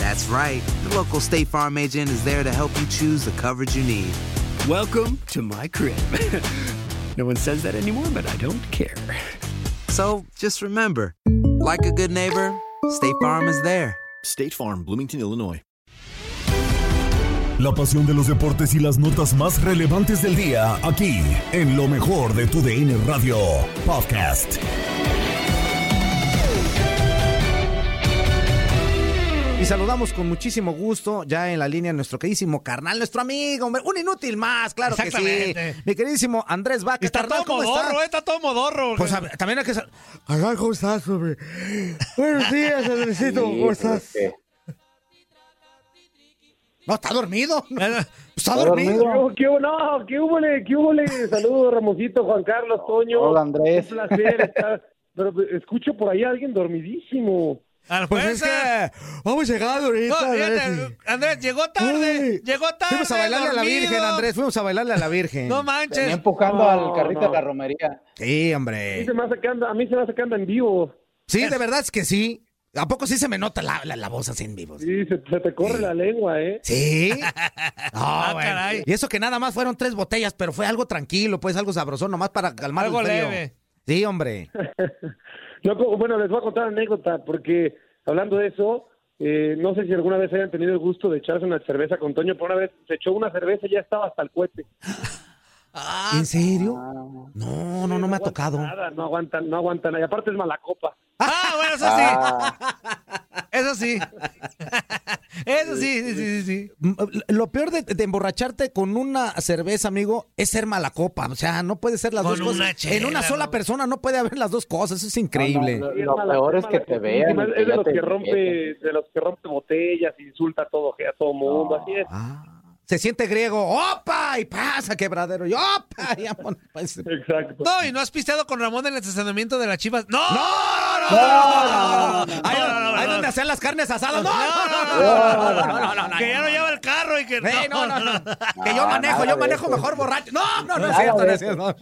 That's right. The local State Farm agent is there to help you choose the coverage you need. Welcome to my crib. no one says that anymore, but I don't care. So just remember, like a good neighbor, State Farm is there. State Farm, Bloomington, Illinois. La pasión de los deportes y las notas más relevantes del día, aquí, en lo mejor de tu DN Radio Podcast. Y saludamos con muchísimo gusto ya en la línea nuestro queridísimo carnal, nuestro amigo, hombre, un inútil más, claro que sí. Exactamente. Mi queridísimo Andrés Vaca. Está carnal, todo ¿cómo modorro, está? eh, está todo modorro. Pues a también hay que... Carnal, ¿cómo estás, hombre? Buenos días, Andresito, ¿cómo estás? No, está dormido. Está dormido. ¿Qué hubo? No, ¿qué hubo? ¿Qué hubo? Saludos, Ramosito, Juan Carlos, Toño. Hola, Andrés. Un placer estar. Pero escucho por ahí a alguien dormidísimo. Ah, Pues es que vamos llegando ahorita. No, fíjate, Andrés. Llegó tarde. llegó tarde. Fuimos a bailarle a la. Virgen, Andrés. Fuimos a bailarle a la Virgen. No Venía manches. empujando No, al carrito no. de la romería. Sí, A mí hombre. se me hace que anda, a mí se me hace que anda en vivo. Sí, de verdad es que sí. ¿A poco sí se me nota la, la, la voz así en vivo? Sí, se, se te corre la lengua, ¿eh? Sí. No, Ah, bueno. caray. Y eso que nada más fueron tres botellas, pero fue algo tranquilo, pues algo sabrosón, nomás para calmar Algo el frío. leve. Sí, hombre. Yo, bueno, les voy a contar anécdota, porque hablando de eso, eh, no sé si alguna vez hayan tenido el gusto de echarse una cerveza con Toño, pero una vez se echó una cerveza y ya estaba hasta el cohete. ¿En serio? No, no, no me ha tocado. Nada, no aguantan, no aguantan. Y aparte es mala copa. Ah, bueno, eso sí. Eso sí. Eso sí, sí, sí, sí, Lo peor de, de emborracharte con una cerveza, amigo, es ser mala copa. O sea, no puede ser las Con dos cosas. una chela, en una sola ¿no? persona no puede haber las dos cosas. Eso es increíble. No, Lo peor es que te vean Es de los que rompe, de los que rompe botellas, insulta a todo, a todo mundo, así es. Ah, se siente griego. ¡Opa! Y pasa, quebradero. Y ¡opa! Y pues. Exacto. No, y no has pisteado con Ramón en el estacionamiento de las chivas. ¡No! ¡No, no, no! no, no, no! Ahí, No, no, no, ahí no. donde hacían las carnes asadas. ¡No, No, no, no! no, no, no, no, Que ya no lleva el carro y que. No, no, no. Que yo manejo, yo manejo mejor borracho. No, no, no es cierto, es cierto.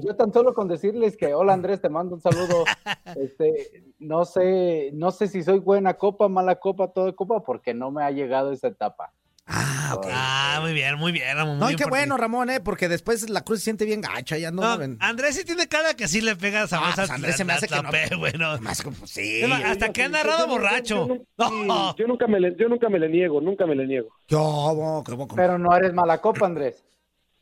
Yo tan solo con decirles que hola Andrés, te mando un saludo. Este, no sé, no sé si soy buena copa, mala copa, todo copa, porque no me ha llegado esa etapa. Ah, ok. Ah, muy bien, muy bien, Ramón. muy No, y bien qué por ti. bueno, Ramón, ¿eh? Porque después la cruz se siente bien gacha. Ya no. No, Andrés sí tiene cara que sí le pega esa Ah, pues Andrés se me hace que no. bueno. Más como, sí. Hasta que ha narrado borracho. Yo, No. yo nunca me le, yo nunca me le niego, nunca me le niego. Yo, Pero no eres mala copa, Andrés.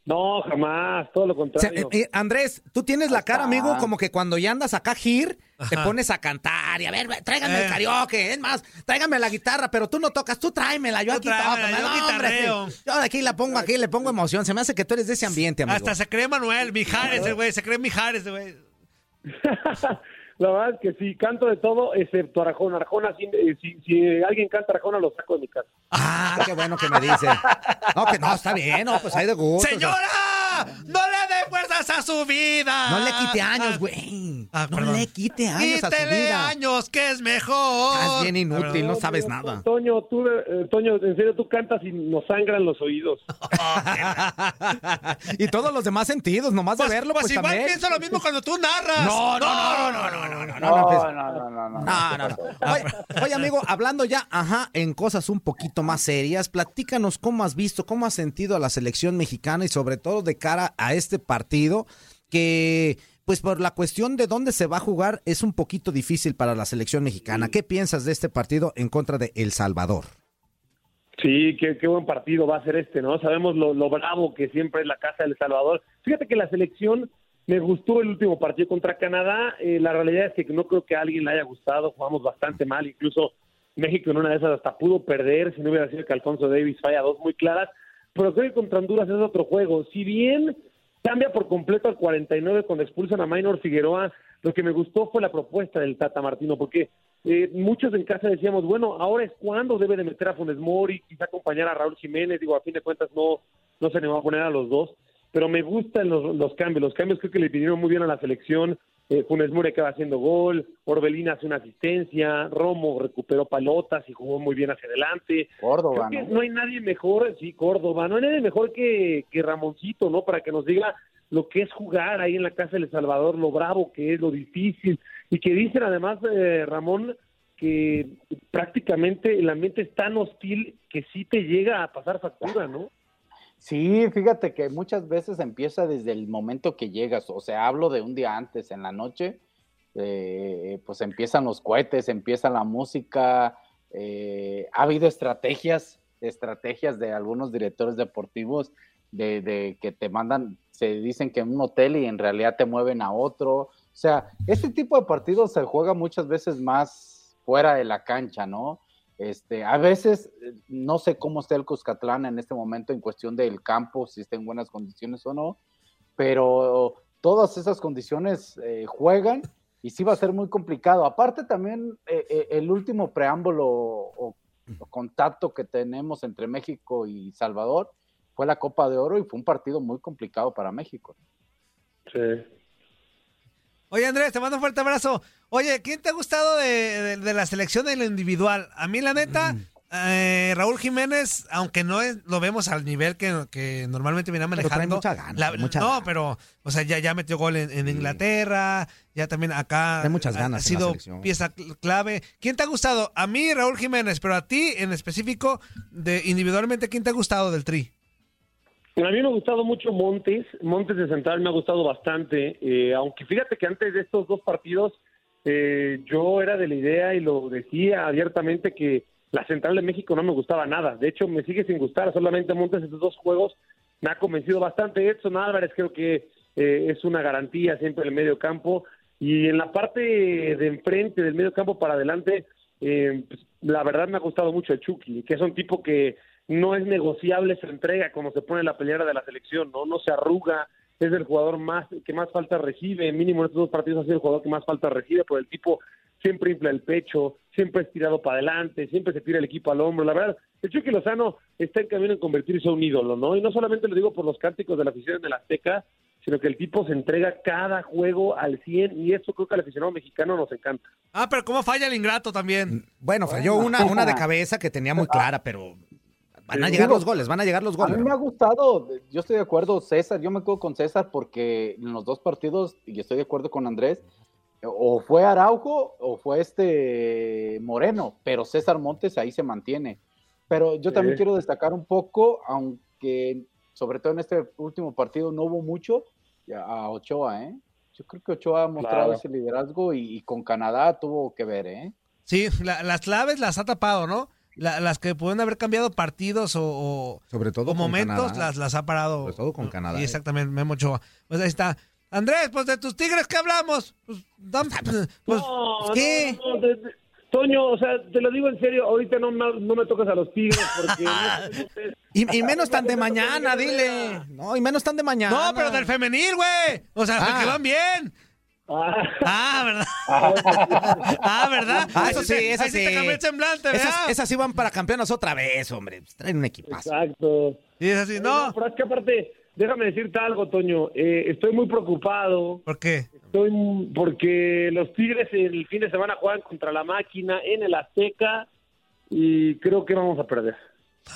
No, jamás, todo lo O sea, contrario. eh, eh, Andrés, tú tienes la cara, amigo, como que cuando ya andas acá gir, te pones a cantar y a ver, tráigame Eh. el karaoke, es más, tráigame la guitarra, pero tú no tocas, tú tráemela, yo Tú aquí tráemela, toco. yo no, hombre, sí. yo de aquí la pongo, aquí le pongo emoción, se me hace que tú eres de ese ambiente, amigo. Hasta se cree Manuel, Mijares, güey, se cree Mijares, güey. La verdad es que sí, canto de todo, excepto Arjona. Arjona, si, eh, si, si alguien canta Arjona, lo saco de mi casa. Ah, qué bueno que me dice. No, que no, está bien, no, pues hay de gusto. ¡Señora! ¡No le dé fuerza horas a su vida. No le quite años, güey. Ah, no perdón. le quite años a su Quítele vida. años, que es mejor. Estás bien inútil, no sabes nada. Toño, tú, eh, Toño, en serio, tú cantas y nos sangran los oídos. y todos los demás sentidos, nomás Pues, de verlo, pues pues, igual también. pienso lo mismo cuando tú narras. No, no, no, no, no, no, no, no, No, no, pues- no, no, no, no. No, no, oye, amigo, hablando ya, ajá, en cosas un poquito más serias, platícanos cómo has visto, cómo has sentido a la selección mexicana y sobre todo de cara a este partido que, pues por la cuestión de dónde se va a jugar, es un poquito difícil para la selección mexicana. ¿Qué piensas de este partido en contra de El Salvador? Sí, qué, qué buen partido va a ser este, ¿no? Sabemos lo, lo bravo que siempre es la casa del Salvador. Fíjate que la selección me gustó el último partido contra Canadá. Eh, la realidad es que no creo que a alguien le haya gustado. Jugamos bastante mal. Incluso México en una de esas hasta pudo perder si no hubiera sido que Alfonso Davis falla dos muy claras. Pero creo que contra Honduras es otro juego. Si bien cambia por completo al 49 cuando expulsan a Maynor Figueroa, lo que me gustó fue la propuesta del Tata Martino, porque eh, muchos en casa decíamos, bueno, ahora es cuando debe de meter a Funes Mori, quizá acompañar a Raúl Jiménez, digo, a fin de cuentas no, no se va a poner a los dos, pero me gustan los, los cambios, los cambios creo que le pidieron muy bien a la selección, eh, Funes Mori acaba haciendo gol, Orbelín hace una asistencia, Romo recuperó palotas y jugó muy bien hacia adelante. Córdoba, Creo que ¿no? no hay nadie mejor, sí, Córdoba, no hay nadie mejor que, que Ramoncito, ¿no? Para que nos diga lo que es jugar ahí en la casa del El Salvador, lo bravo que es, lo difícil, y que dicen además, eh, Ramón, que prácticamente el ambiente es tan hostil que sí te llega a pasar factura, ¿no? Sí, fíjate que muchas veces empieza desde el momento que llegas, o sea, hablo de un día antes, en la noche, eh, pues empiezan los cohetes, empieza la música, eh, ha habido estrategias, estrategias de algunos directores deportivos de, de que te mandan, se dicen que en un hotel y en realidad te mueven a otro, o sea, este tipo de partidos se juega muchas veces más fuera de la cancha, ¿no? Este, a veces eh, no sé cómo está el Cuscatlán en este momento en cuestión del campo, si está en buenas condiciones o no, pero todas esas condiciones eh, juegan y sí va a ser muy complicado. Aparte también eh, el último preámbulo o, o contacto que tenemos entre México y Salvador fue la Copa de Oro y fue un partido muy complicado para México. Sí. Oye, Andrés, te mando un fuerte abrazo. Oye, ¿quién te ha gustado de, de- de la selección de lo individual? A mí, la neta, eh, Raúl Jiménez, aunque no es- lo vemos al nivel que, que normalmente viene manejando. mucha gana, la- mucha no, gana. pero, o sea, ya, ya metió gol en, en Inglaterra, ya también acá. Trae muchas ha- ganas Ha en la sido pieza cl- clave. ¿Quién te ha gustado? A mí, Raúl Jiménez, pero a ti en específico, de individualmente, ¿quién te ha gustado del Tri? A mí me ha gustado mucho Montes, Montes de Central me ha gustado bastante, eh, aunque fíjate que antes de estos dos partidos eh, yo era de la idea y lo decía abiertamente que la Central de México no me gustaba nada, de hecho me sigue sin gustar, solamente Montes estos dos juegos me ha convencido bastante, Edson Álvarez creo que eh, es una garantía siempre en el medio campo. Y en la parte de enfrente del medio campo para adelante, eh, pues, la verdad me ha gustado mucho el Chucky, que es un tipo que no es negociable su entrega cuando se pone la peleera de la selección, no no se arruga, es el jugador más que más falta recibe, mínimo en estos dos partidos ha sido el jugador que más falta recibe, pero el tipo siempre infla el pecho, siempre es tirado para adelante, siempre se tira el equipo al hombro, la verdad, el Chucky Lozano está en camino en convertirse en un ídolo, ¿no? Y no solamente lo digo por los cánticos de la afición de la Azteca, sino que el tipo se entrega cada juego al 100 y eso creo que al aficionado mexicano nos encanta. Ah, pero ¿cómo falla el ingrato también? Bueno, falló una, una de cabeza que tenía muy clara, pero van a llegar Digo, los goles, van a llegar los A mí goles. me ha gustado, yo estoy de acuerdo, César, yo me quedo con César porque en los dos partidos, y estoy de acuerdo con Andrés, o fue Araujo o fue este Moreno, pero César Montes ahí se mantiene. Pero yo también Sí. quiero destacar un poco, aunque sobre todo en este último partido no hubo mucho, a Ochoa, ¿eh? Yo creo que Ochoa ha mostrado Claro. ese liderazgo y, y con Canadá tuvo que ver, ¿eh? Sí, la- las claves las ha tapado, ¿no? La- las que pueden haber cambiado partidos o, o- Sobre todo o con momentos Canadá. las, las ha parado. Sobre todo con Canadá. Sí, exactamente, Memo Ochoa. Pues ahí está. Andrés, pues de tus tigres, ¿qué hablamos? Pues, pues, No, ¿qué? no, no, de- de- Toño, o sea, te lo digo en serio, ahorita no, me- no me tocas a los tigres porque... Y, y menos tan de mañana, dile. No, y menos tan de mañana. No, pero del femenil, güey. O sea, Ah. que van bien. Ah, ¿verdad? ah, ¿verdad? Ah, Ahí eso sí eso ahí sí. te cambió el semblante, ¿verdad? Esas, esas sí van para campeonas otra vez, hombre. Traen un equipazo. Exacto. Y es así, no. Pero es que aparte, déjame decirte algo, Toño. Eh, estoy muy preocupado. ¿Por qué? Estoy porque los Tigres el fin de semana juegan contra la máquina en el Azteca y creo que vamos a perder.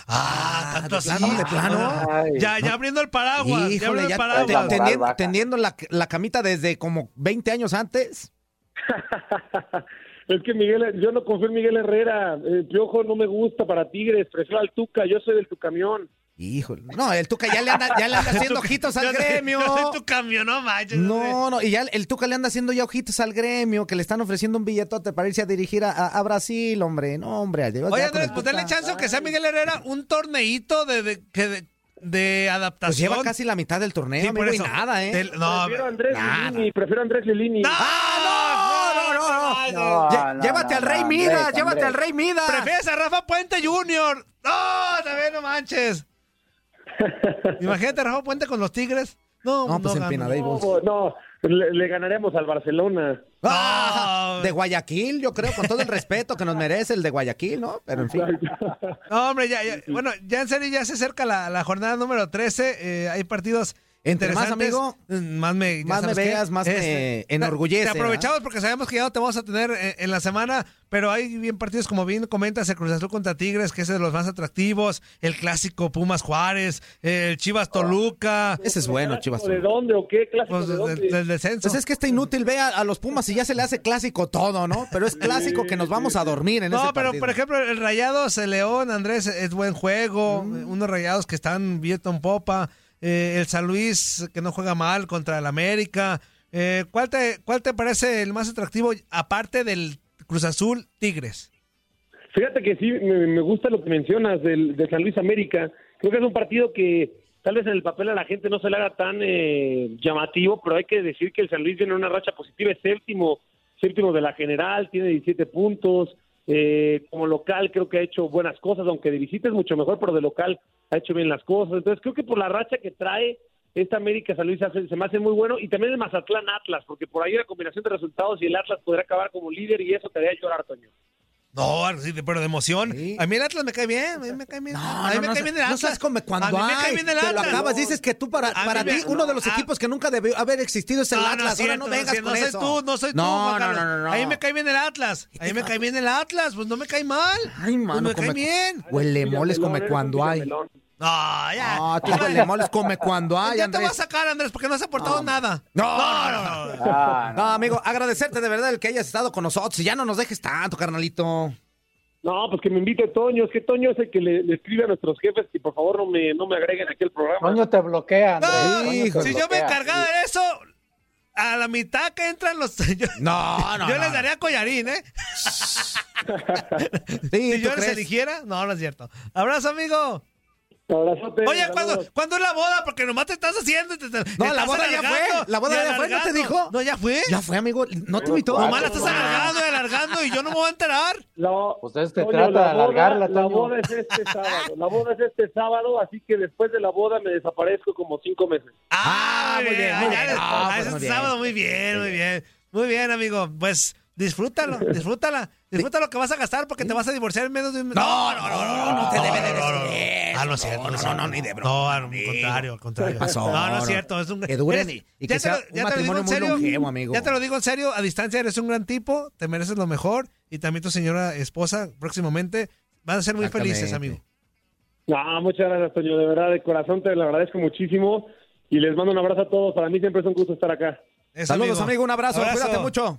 Ah, tanto así. plano, de plano. Ay. Ya, ya abriendo el paraguas. ya abriendo ya el paraguas. te- te- tendiendo, baja. tendiendo la, la camita desde como 20 años antes. es que Miguel, yo no confío en Miguel Herrera. El Piojo no me gusta para Tigres. Prefiero al Tuca. Yo soy del tu camión. Híjole. No, el Tuca ya le anda, ya le anda haciendo ojitos al gremio. Yo soy tu camión, no manches. No, no, y ya el Tuca le anda haciendo ya ojitos al gremio, que le están ofreciendo un billetote para irse a dirigir a, a- a Brasil, hombre. No, hombre. Oye, Andrés, pues dale chance que sea Miguel Herrera un torneito de, de, que de, de Pues adaptación. lleva casi la mitad del torneo, Sí, amigo, por y eso. nada, ¿eh? Del- no, prefiero a Andrés nada. Lilini. Prefiero a Andrés Lilini. ¡Ah, no! No, no, no. No, Lle- no, llévate no, al Rey no, Midas, Andrés, llévate Andrés. al Rey Midas. ¿Prefieres a Rafa Puente Jr.? No, también no manches. Imagínate Rafa Puente con los Tigres. No, No, pues. No, no, le, le ganaremos al Barcelona. Ah, de Guayaquil, yo creo, con todo el respeto que nos merece el de Guayaquil, ¿no? Pero en fin. No, hombre, ya, ya- bueno, ya en serio ya se acerca la, la jornada número 13. eh, hay partidos Entre más, amigo, más me, ya más me qué. Este, veas, más me te- enorgullece, Te aprovechamos porque sabemos que ya no te vamos a tener en, en la semana, pero hay bien partidos, como bien comentas, el Cruz Azul contra Tigres, que es de los más atractivos, el clásico Pumas Juárez, el Chivas Toluca. Ese es bueno, Chivas. ¿De dónde o qué? ¿Clásico Pues de del, dónde? del descenso. Pues es que está inútil, ve a, a los Pumas y ya se le hace clásico todo, ¿no? Pero es clásico que nos vamos a dormir en ese No, pero partido. por ejemplo, el Rayados, el León, Andrés, es buen juego. Mm. Unos Rayados que están viento en popa. Eh, el San Luis, que no juega mal contra el América. Eh, ¿cuál, te, ¿Cuál te parece el más atractivo, aparte del Cruz Azul Tigres? Fíjate que sí, me, me gusta lo que mencionas del, de San Luis América. Creo que es un partido que tal vez en el papel a la gente no se le haga tan eh, llamativo, pero hay que decir que el San Luis tiene una racha positiva, es séptimo, séptimo de la general, tiene 17 puntos. Eh, como local creo que ha hecho buenas cosas, aunque de visita es mucho mejor, pero de local ha hecho bien las cosas. Entonces creo que por la racha que trae esta América San Luis se me hace muy bueno y también el Mazatlán Atlas, porque por ahí la combinación de resultados y el Atlas podrá acabar como líder y eso te haría llorar, Toño. No, sí, pero de emoción. A mí el Atlas me cae bien, a mí me cae bien. a mí No, me no, cae bien el no Atlas. seas como cuando a mí me cae hay, bien el te lo Atlas. acabas, dices que tú para, para mí ti me- uno de los ah, equipos que nunca debió haber existido es el No, no Atlas, ahora cierto, no no vengas con no soy eso. tú, no soy tú, no, no, Carlos. no, no, no. A mí me cae bien el Atlas. A mí me cae bien el Atlas, pues no me cae mal. Ay, mano, pues me come- cae bien. Huele moles come cuando hay. No, ya. No, tú moles come cuando hay, ya te voy a Andrés. sacar, Andrés, porque no has aportado nada. No, no, no, no. Ah, No, amigo, agradecerte de verdad el que hayas estado con nosotros y ya no nos dejes tanto, carnalito. No, pues que me invite Toño, es que Toño es el que le, le escribe a nuestros jefes que por favor no me, no me agreguen aquí al programa. Toño te bloquea, Andrés. No, Toño te hijo. si yo me bloquea. encargara de eso, a la mitad que entran los. Yo, No, no, yo no. les daría collarín, ¿eh? Sí, Si ¿tú yo les crees? eligiera, no, no es cierto. Abrazo, amigo. Abrazote, Oye. ¿cuándo, ¿cuándo es la boda? Porque nomás te estás haciendo. Te, te- No, estás la boda ya fue. La boda ya fue, ¿no te dijo? No, ya fue. Ya fue, amigo. ¿No te invitó? Nomás Nomás la estás Ah. alargando y alargando y yo no me voy a enterar. Pues este Toño, trata de la boda- alargarla, La boda es este sábado. La boda es este sábado, así que después de la boda me desaparezco como cinco meses. Ah, muy bien. muy Ah, bien. ya- No, ah, pues ese muy bien. sábado, muy bien, muy bien. Muy bien, amigo. Pues disfrútalo, disfrútala. Disfruta lo que vas a gastar porque te vas a divorciar en menos de un mes. No, no, no, no, no te debe de decir. Ah, no es cierto. No, no, no, no, ni de broma, No, al contrario, al contrario. No, no es No. cierto. Es un... Que duren eres- y- que sea un ya te lo digo matrimonio en muy serio. longevo, amigo. Ya te lo digo en serio. A distancia eres un gran tipo. Te mereces lo mejor. Y también tu señora esposa próximamente van a ser muy felices, amigo. No, muchas gracias, Toño. De verdad, de corazón te lo agradezco muchísimo. Y les mando un abrazo a todos. Para mí siempre es un gusto estar acá. Eso, Saludos, amigo. Un abrazo. Abrazo. Cuídate mucho.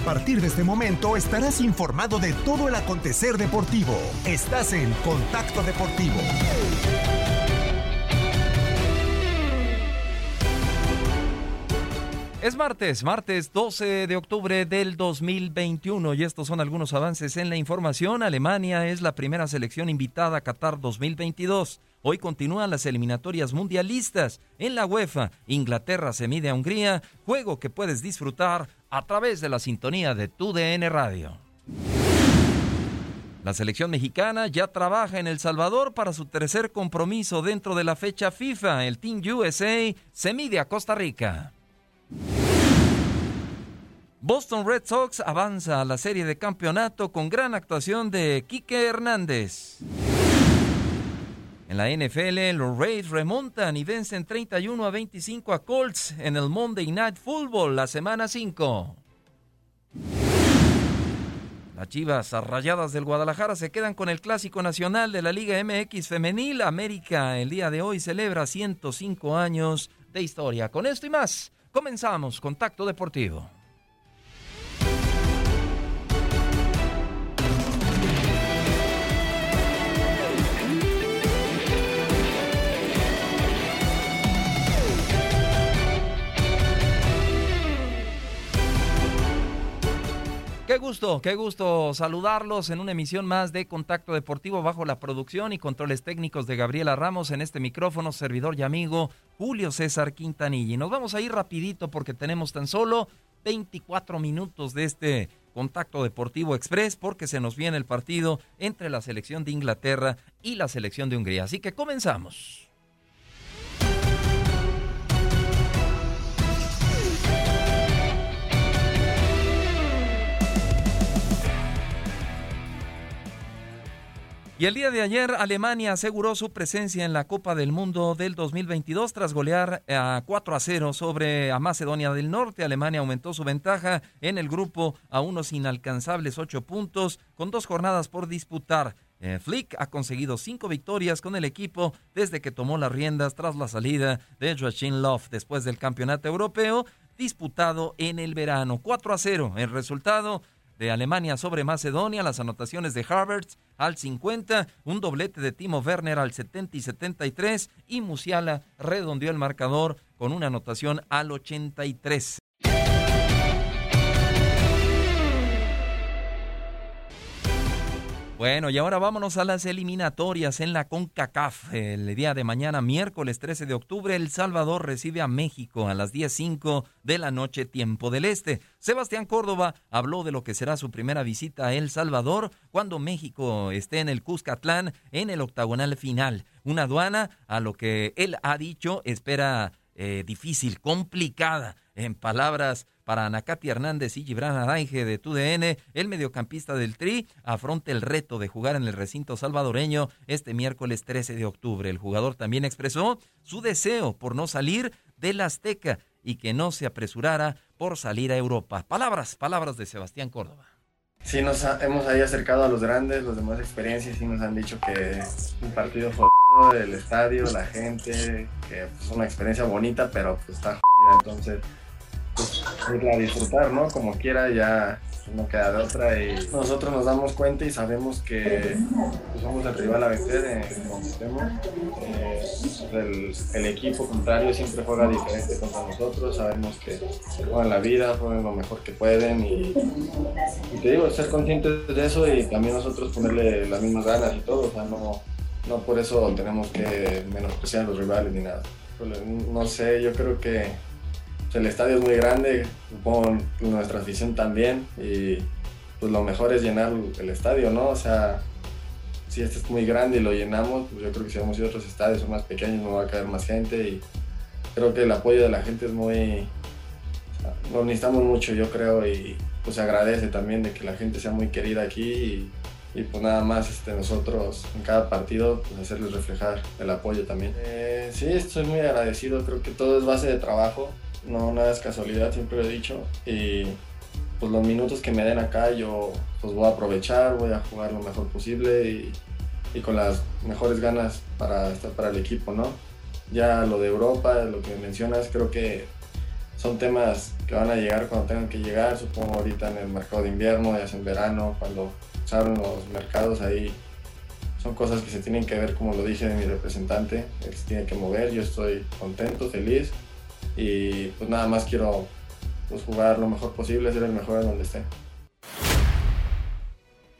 A partir de este momento estarás informado de todo el acontecer deportivo. Estás en Contacto Deportivo. Es martes, martes 12 de octubre del 2021 y estos son algunos avances en la información. Alemania es la primera selección invitada a Qatar 2022. Hoy continúan las eliminatorias mundialistas. En la UEFA, Inglaterra se mide a Hungría, juego que puedes disfrutar a través de la sintonía de tu DN Radio. La selección mexicana ya trabaja en El Salvador para su tercer compromiso dentro de la fecha FIFA. El Team USA se mide a Costa Rica. Boston Red Sox avanza a la serie de campeonato con gran actuación de Quique Hernández. En la NFL, los Rays remontan y vencen 31 a 25 a Colts en el Monday Night Football la semana 5. Las Chivas Rayadas del Guadalajara se quedan con el clásico nacional de la Liga MX Femenil. América el día de hoy celebra 105 años de historia. Con esto y más, comenzamos Contacto Deportivo. Qué gusto, qué gusto saludarlos en una emisión más de Contacto Deportivo bajo la producción y controles técnicos de Gabriela Ramos en este micrófono, servidor y amigo Julio César Quintanilla. Y nos vamos a ir rapidito porque tenemos tan solo 24 minutos de este Contacto Deportivo Express porque se nos viene el partido entre la selección de Inglaterra y la selección de Hungría. Así que comenzamos. Y el día de ayer Alemania aseguró su presencia en la Copa del Mundo del 2022 tras golear a 4 a 0 sobre Macedonia del Norte. Alemania aumentó su ventaja en el grupo a unos inalcanzables 8 puntos con dos jornadas por disputar. Eh, Flick ha conseguido cinco victorias con el equipo desde que tomó las riendas tras la salida de Joachim Löw después del campeonato europeo disputado en el verano. 4 a 0 el resultado de Alemania sobre Macedonia, las anotaciones de Harvard al 50, un doblete de Timo Werner al 70 y 73 y Musiala redondeó el marcador con una anotación al 83. Bueno, y ahora vámonos a las eliminatorias en la CONCACAF. El día de mañana, miércoles 13 de octubre, El Salvador recibe a México a las 10.05 de la noche, tiempo del este. Sebastián Córdoba habló de lo que será su primera visita a El Salvador cuando México esté en el Cuscatlán en el octagonal final. Una aduana, a lo que él ha dicho, espera eh, difícil, complicada, en palabras para Anacati Hernández y Gibran Aranje de TUDN, el mediocampista del Tri afronta el reto de jugar en el recinto salvadoreño este miércoles 13 de octubre. El jugador también expresó su deseo por no salir del Azteca y que no se apresurara por salir a Europa. Palabras, palabras de Sebastián Córdoba. Sí, nos hemos ahí acercado a los grandes, los demás experiencias y nos han dicho que es un partido el estadio, la gente, que es una experiencia bonita, pero pues está jodida, entonces pues, irla a disfrutar, ¿no? Como quiera, ya no queda de otra. Y nosotros nos damos cuenta y sabemos que pues, somos el rival a vencer en. Eh, el, el, equipo contrario siempre juega diferente contra nosotros. Sabemos que juegan la vida, juegan lo mejor que pueden. Y, te digo, ser conscientes de eso y también nosotros ponerle las mismas ganas y todo. O sea, no, no por eso tenemos que menospreciar a los rivales ni nada. No sé, yo creo que el estadio es muy grande, supongo nuestra afición también, y pues lo mejor es llenar el estadio, ¿no? O sea, si este es muy grande y lo llenamos, pues yo creo que si vamos a otros estadios son más pequeños, no va a caer más gente y creo que el apoyo de la gente es muy... lo necesitamos mucho, yo creo, y pues agradece también de que la gente sea muy querida aquí y, pues nada más este, nosotros en cada partido pues hacerles reflejar el apoyo también. Eh, sí, estoy muy agradecido, creo que todo es base de trabajo, no nada es casualidad, siempre lo he dicho. Y pues los minutos que me den acá yo pues voy a aprovechar, voy a jugar lo mejor posible y, con las mejores ganas para estar para el equipo, ¿no? Ya lo de Europa, lo que mencionas, creo que son temas que van a llegar cuando tengan que llegar, supongo ahorita en el mercado de invierno, ya sea en verano, cuando abren los mercados ahí. Son cosas que se tienen que ver, como lo dije de mi representante, que se tiene que mover. Yo estoy contento, feliz y pues nada más quiero pues, jugar lo mejor posible, ser el mejor en donde esté.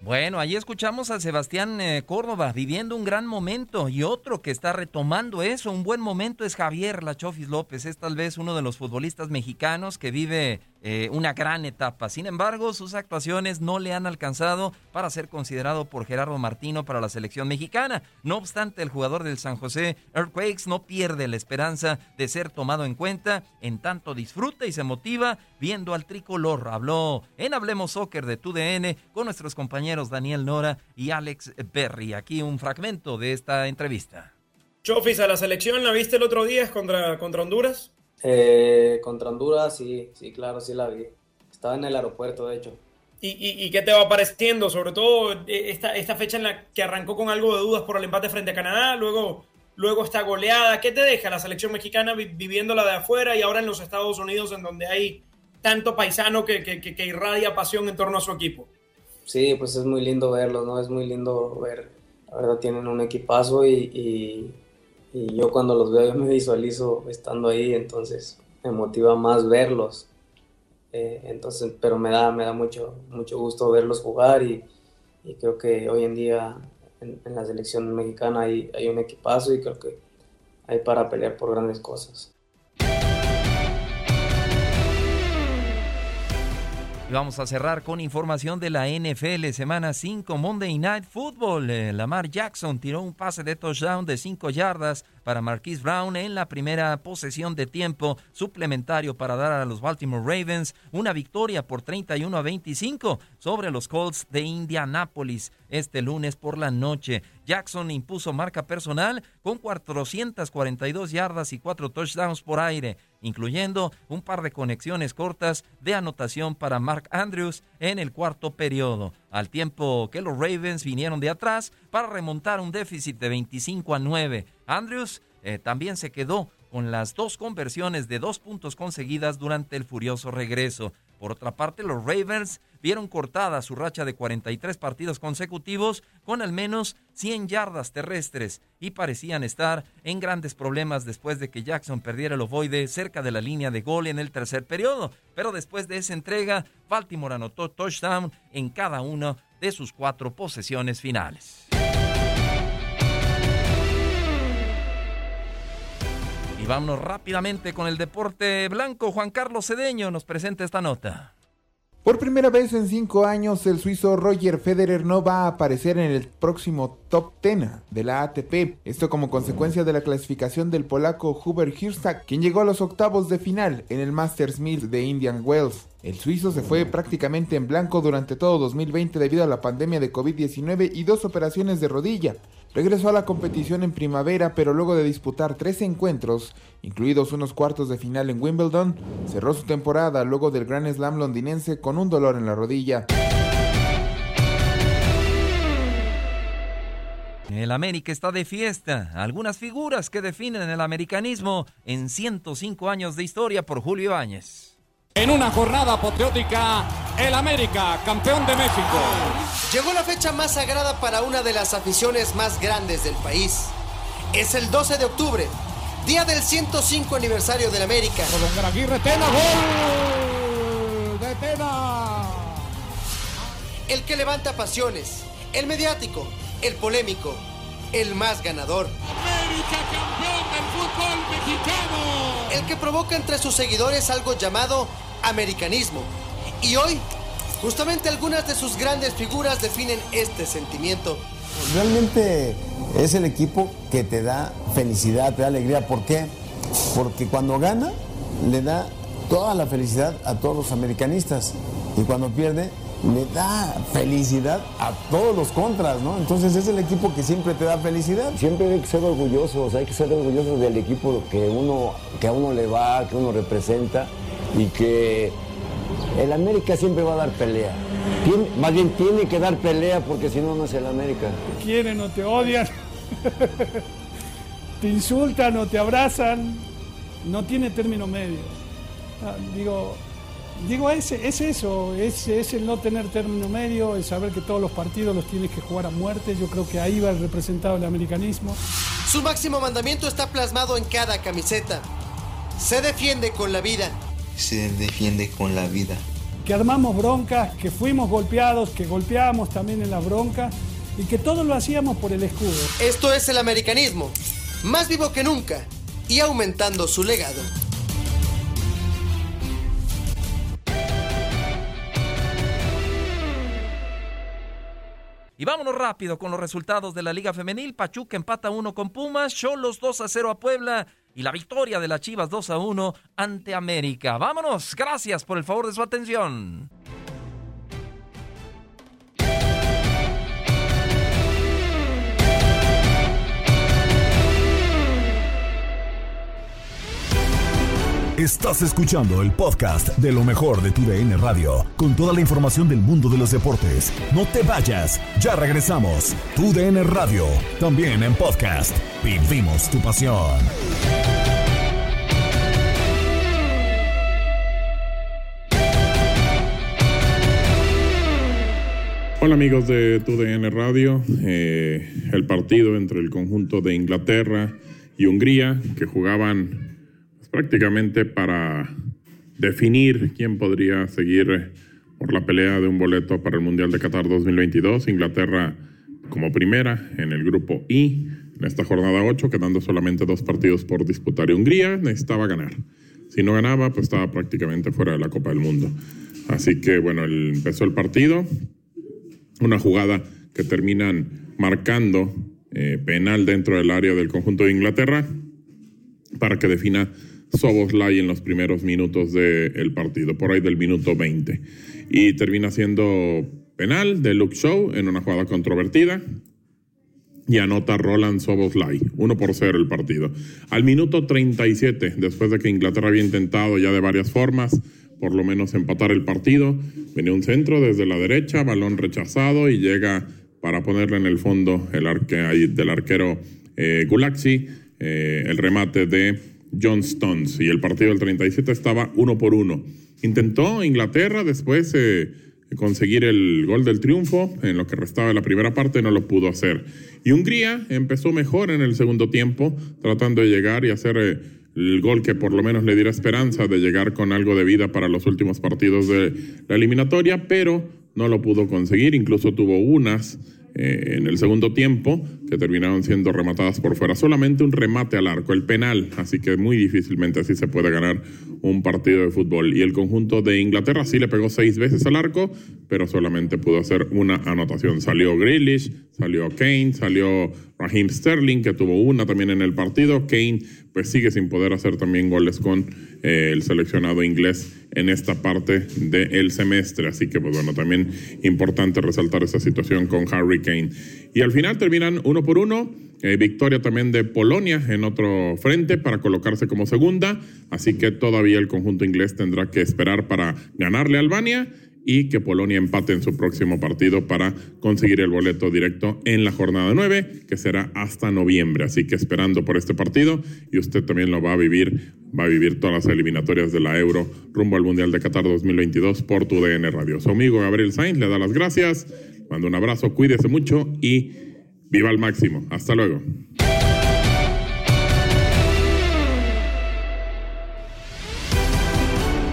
Bueno, ahí escuchamos a Sebastián eh, Córdoba viviendo un gran momento y otro que está retomando eso, un buen momento es Javier Lachofis López, es tal vez uno de los futbolistas mexicanos que vive eh, una gran etapa. Sin embargo, sus actuaciones no le han alcanzado para ser considerado por Gerardo Martino para la selección mexicana. No obstante, el jugador del San José Earthquakes no pierde la esperanza de ser tomado en cuenta, en tanto disfruta y se motiva viendo al tricolor. Habló en Hablemos Soccer de TUDN con nuestros compañeros Daniel Nora y Alex Berry. Aquí un fragmento de esta entrevista. Chofis, a la selección, ¿la viste el otro día contra, contra Honduras? Eh, contra Honduras, sí, sí, claro, sí la vi. Estaba en el aeropuerto, de hecho. ¿Y, y, qué te va pareciendo? Sobre todo eh, esta, esta fecha en la que arrancó con algo de dudas por el empate frente a Canadá, luego, luego esta goleada. ¿Qué te deja la selección mexicana viviéndola de afuera y ahora en los Estados Unidos en donde hay tanto paisano que, que, que, irradia pasión en torno a su equipo? Sí, pues es muy lindo verlo, ¿no? Es muy lindo ver, la verdad tienen un equipazo y y yo cuando los veo me visualizo estando ahí, entonces me motiva más verlos. Eh, entonces, pero me da, me da mucho, mucho gusto verlos jugar y, creo que hoy en día en, en la selección mexicana hay, hay un equipazo y creo que hay para pelear por grandes cosas. Y vamos a cerrar con información de la NFL semana 5 Monday Night Football. Eh, Lamar Jackson tiró un pase de touchdown de 5 yardas para Marquise Brown en la primera posesión de tiempo suplementario para dar a los Baltimore Ravens una victoria por 31 a 25 sobre los Colts de Indianapolis este lunes por la noche. Jackson impuso marca personal con 442 yardas y 4 touchdowns por aire incluyendo un par de conexiones cortas de anotación para Mark Andrews en el cuarto periodo, al tiempo que los Ravens vinieron de atrás para remontar un déficit de 25 a 9. Andrews eh, también se quedó con las dos conversiones de dos puntos conseguidas durante el furioso regreso. Por otra parte, los Ravens vieron cortada su racha de 43 partidos consecutivos con al menos 100 yardas terrestres y parecían estar en grandes problemas después de que Jackson perdiera el ovoide cerca de la línea de gol en el tercer periodo. Pero después de esa entrega, Baltimore anotó touchdown en cada una de sus cuatro posesiones finales. Y vámonos rápidamente con el deporte blanco. Juan Carlos Cedeño nos presenta esta nota. Por primera vez en cinco años, el suizo Roger Federer no va a aparecer en el próximo top 10 de la ATP. Esto como consecuencia de la clasificación del polaco Hubert Hurkacz, quien llegó a los octavos de final en el Masters 1000 de Indian Wells. El suizo se fue prácticamente en blanco durante todo 2020 debido a la pandemia de COVID-19 y dos operaciones de rodilla. Regresó a la competición en primavera, pero luego de disputar tres encuentros, incluidos unos cuartos de final en Wimbledon, cerró su temporada luego del Grand Slam londinense con un dolor en la rodilla. El América está de fiesta. Algunas figuras que definen el americanismo en 105 años de historia por Julio Ibáñez. En una jornada patriótica, el América, campeón de México. Llegó la fecha más sagrada para una de las aficiones más grandes del país. Es el 12 de octubre, día del 105 aniversario del América. Aguirre, Tena, gol de Tena. El que levanta pasiones, el mediático, el polémico, el más ganador. América, campeón del fútbol mexicano. El que provoca entre sus seguidores algo llamado americanismo. Y hoy, justamente algunas de sus grandes figuras definen este sentimiento. Realmente es el equipo que te da felicidad, te da alegría. ¿Por qué? Porque cuando gana, le da toda la felicidad a todos los americanistas. Y cuando pierde, le da felicidad a todos los contras, ¿no? Entonces es el equipo que siempre te da felicidad. Siempre hay que ser orgullosos, hay que ser orgullosos del equipo que, uno, que a uno le va, que uno representa y que el América siempre va a dar pelea. más bien tiene que dar pelea porque si no, no es el América. Te quieren o te odian, te insultan o te abrazan, no tiene término medio. Ah, digo, digo es, es eso, es, es el no tener término medio, el saber que todos los partidos los tienes que jugar a muerte. Yo creo que ahí va representado el americanismo. Su máximo mandamiento está plasmado en cada camiseta. Se defiende con la vida se defiende con la vida. que armamos broncas, que fuimos golpeados, que golpeábamos también en las broncas y que todo lo hacíamos por el escudo. Esto es el americanismo, más vivo que nunca y aumentando su legado. Y vámonos rápido con los resultados de la Liga Femenil. Pachuca empata 1 con Pumas, Cholos 2 a 0 a Puebla y la victoria de las Chivas 2 a 1 ante América. Vámonos, gracias por el favor de su atención. Estás escuchando el podcast de lo mejor de tu DN Radio, con toda la información del mundo de los deportes. No te vayas, ya regresamos. Tu DN Radio, también en podcast. Vivimos tu pasión. Hola amigos de TUDN Radio, eh, el partido entre el conjunto de Inglaterra y Hungría que jugaban prácticamente para definir quién podría seguir por la pelea de un boleto para el Mundial de Qatar 2022. Inglaterra como primera en el grupo I en esta jornada 8, quedando solamente dos partidos por disputar y Hungría necesitaba ganar. Si no ganaba, pues estaba prácticamente fuera de la Copa del Mundo. Así que bueno, empezó el partido, una jugada que terminan marcando eh, penal dentro del área del conjunto de Inglaterra para que defina Soboslai en los primeros minutos del partido, por ahí del minuto 20. Y termina siendo penal de Luke Shaw en una jugada controvertida. Y anota Roland Soboslai, 1 por 0 el partido. Al minuto 37, después de que Inglaterra había intentado ya de varias formas, por lo menos empatar el partido, viene un centro desde la derecha, balón rechazado y llega para ponerle en el fondo el arque, del arquero eh, Gulaxi, eh, el remate de John Stones. Y el partido del 37 estaba uno por uno. Intentó Inglaterra después eh, conseguir el gol del triunfo en lo que restaba de la primera parte, no lo pudo hacer. Y Hungría empezó mejor en el segundo tiempo, tratando de llegar y hacer eh, el gol que por lo menos le diera esperanza de llegar con algo de vida para los últimos partidos de la eliminatoria, pero no lo pudo conseguir, incluso tuvo unas eh, en el segundo tiempo que terminaron siendo rematadas por fuera. Solamente un remate al arco, el penal, así que muy difícilmente así se puede ganar un partido de fútbol. Y el conjunto de Inglaterra sí le pegó seis veces al arco, pero solamente pudo hacer una anotación. Salió Grealish, salió Kane, salió Raheem Sterling, que tuvo una también en el partido. Kane pues sigue sin poder hacer también goles con eh, el seleccionado inglés en esta parte del semestre. Así que, pues bueno, también importante resaltar esa situación con Harry Kane. Y al final terminan uno por uno. Eh, victoria también de Polonia en otro frente para colocarse como segunda. Así que todavía el conjunto inglés tendrá que esperar para ganarle a Albania y que Polonia empate en su próximo partido para conseguir el boleto directo en la jornada 9, que será hasta noviembre. Así que esperando por este partido y usted también lo va a vivir, va a vivir todas las eliminatorias de la Euro rumbo al Mundial de Qatar 2022 por tu DN Radio. Su amigo Gabriel Sainz le da las gracias, manda un abrazo, cuídese mucho y viva al máximo. Hasta luego.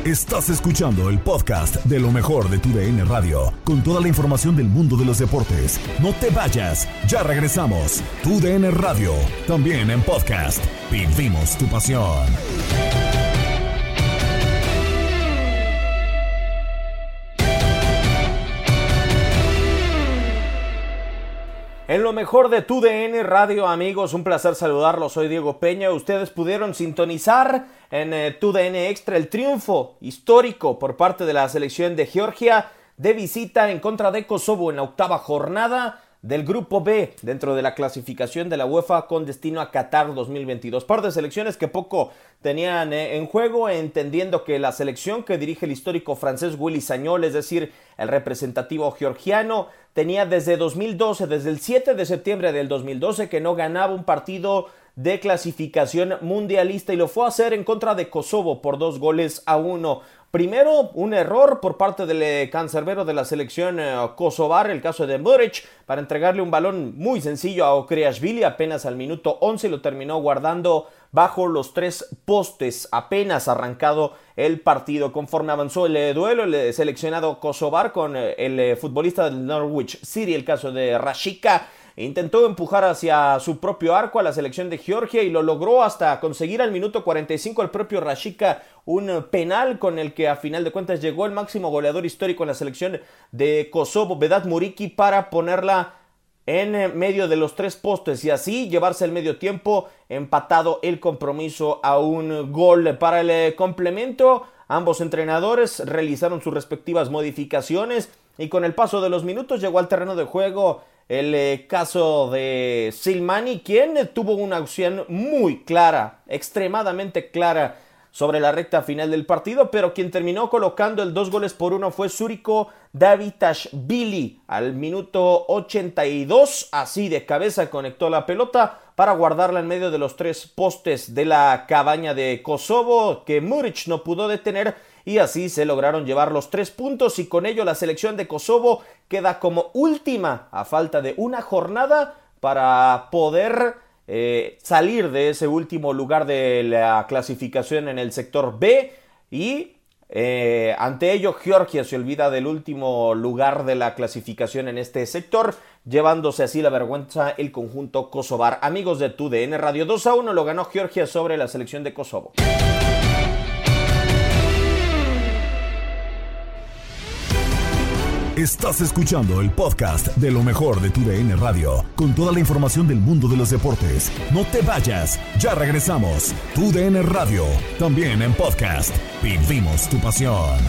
Estás escuchando el podcast de lo mejor de tu DN Radio, con toda la información del mundo de los deportes. No te vayas, ya regresamos. Tu DN Radio, también en podcast. Vivimos tu pasión. En lo mejor de tu DN Radio, amigos, un placer saludarlos. Soy Diego Peña. Ustedes pudieron sintonizar en eh, tu DN Extra el triunfo histórico por parte de la selección de Georgia de visita en contra de Kosovo en la octava jornada del grupo B dentro de la clasificación de la UEFA con destino a Qatar 2022. Par de selecciones que poco tenían eh, en juego, entendiendo que la selección que dirige el histórico francés Willy Sagnol, es decir, el representativo georgiano, tenía desde 2012, desde el 7 de septiembre del 2012, que no ganaba un partido de clasificación mundialista y lo fue a hacer en contra de Kosovo por dos goles a uno. Primero, un error por parte del eh, cancerbero de la selección eh, kosovar, el caso de Muric, para entregarle un balón muy sencillo a Okreashvili apenas al minuto 11 lo terminó guardando bajo los tres postes, apenas arrancado el partido. Conforme avanzó el duelo, el seleccionado Kosovar con el futbolista del Norwich City, el caso de Rashika, intentó empujar hacia su propio arco a la selección de Georgia y lo logró hasta conseguir al minuto 45 el propio Rashika un penal con el que a final de cuentas llegó el máximo goleador histórico en la selección de Kosovo, Vedat Muriki, para ponerla en medio de los tres postes y así llevarse el medio tiempo empatado el compromiso a un gol para el complemento. Ambos entrenadores realizaron sus respectivas modificaciones y con el paso de los minutos llegó al terreno de juego el eh, caso de Silmani, quien tuvo una opción muy clara, extremadamente clara sobre la recta final del partido, pero quien terminó colocando el dos goles por uno fue Zuriko Davitashvili al minuto 82, así de cabeza conectó la pelota para guardarla en medio de los tres postes de la cabaña de Kosovo que Muric no pudo detener y así se lograron llevar los tres puntos y con ello la selección de Kosovo queda como última a falta de una jornada para poder eh, salir de ese último lugar de la clasificación en el sector B y eh, ante ello Georgia se olvida del último lugar de la clasificación en este sector llevándose así la vergüenza el conjunto kosovar. Amigos de TUDN Radio 2 a 1 lo ganó Georgia sobre la selección de Kosovo Estás escuchando el podcast de lo mejor de tu DN Radio, con toda la información del mundo de los deportes. No te vayas, ya regresamos. Tu DN Radio, también en podcast. Vivimos tu pasión.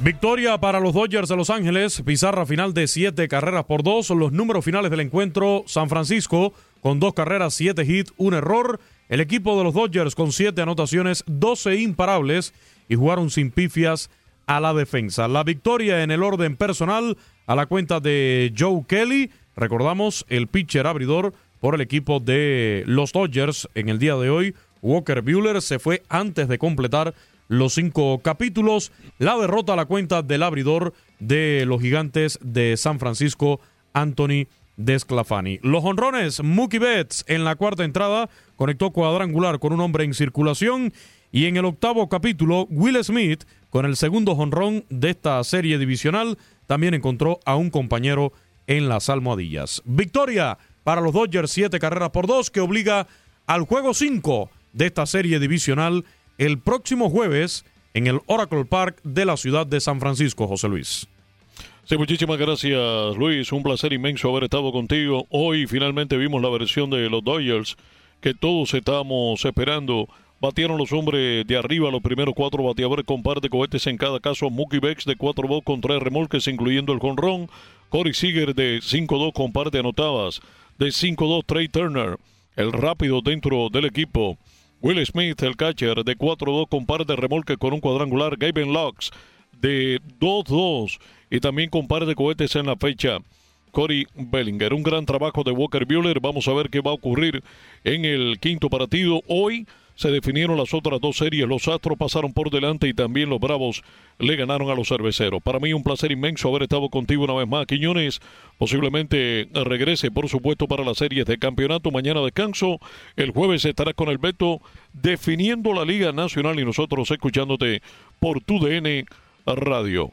Victoria para los Dodgers de Los Ángeles, pizarra final de siete carreras por dos. Los números finales del encuentro: San Francisco con dos carreras, siete hits, un error. El equipo de los Dodgers con siete anotaciones, 12 imparables y jugaron sin pifias a la defensa. La victoria en el orden personal a la cuenta de Joe Kelly. Recordamos el pitcher abridor por el equipo de los Dodgers en el día de hoy. Walker Bueller se fue antes de completar los cinco capítulos. La derrota a la cuenta del abridor de los gigantes de San Francisco, Anthony Desclafani. Los honrones, Mookie Betts en la cuarta entrada conectó cuadrangular con un hombre en circulación. Y en el octavo capítulo, Will Smith, con el segundo honrón de esta serie divisional, también encontró a un compañero en las almohadillas. Victoria para los Dodgers, siete carreras por dos, que obliga al juego 5 de esta serie divisional el próximo jueves en el Oracle Park de la ciudad de San Francisco, José Luis. Sí, muchísimas gracias Luis, un placer inmenso haber estado contigo. Hoy finalmente vimos la versión de los Dodgers que todos estábamos esperando. Batieron los hombres de arriba los primeros cuatro bateadores con par de cohetes en cada caso. Mookie Becks de 4-2 con tres remolques incluyendo el jonrón. Corey Seager de 5-2 con par de anotadas. De 5-2 Trey Turner, el rápido dentro del equipo. Will Smith, el catcher, de 4-2 con par de remolque con un cuadrangular. Gavin Locks de 2-2 y también con par de cohetes en la fecha. Cory Bellinger, un gran trabajo de Walker Buehler. Vamos a ver qué va a ocurrir en el quinto partido. Hoy se definieron las otras dos series. Los Astros pasaron por delante y también los Bravos le ganaron a los cerveceros. Para mí un placer inmenso haber estado contigo una vez más. Quiñones posiblemente regrese, por supuesto, para las series de campeonato. Mañana descanso. El jueves estará con el Beto definiendo la Liga Nacional y nosotros escuchándote por tu DN Radio.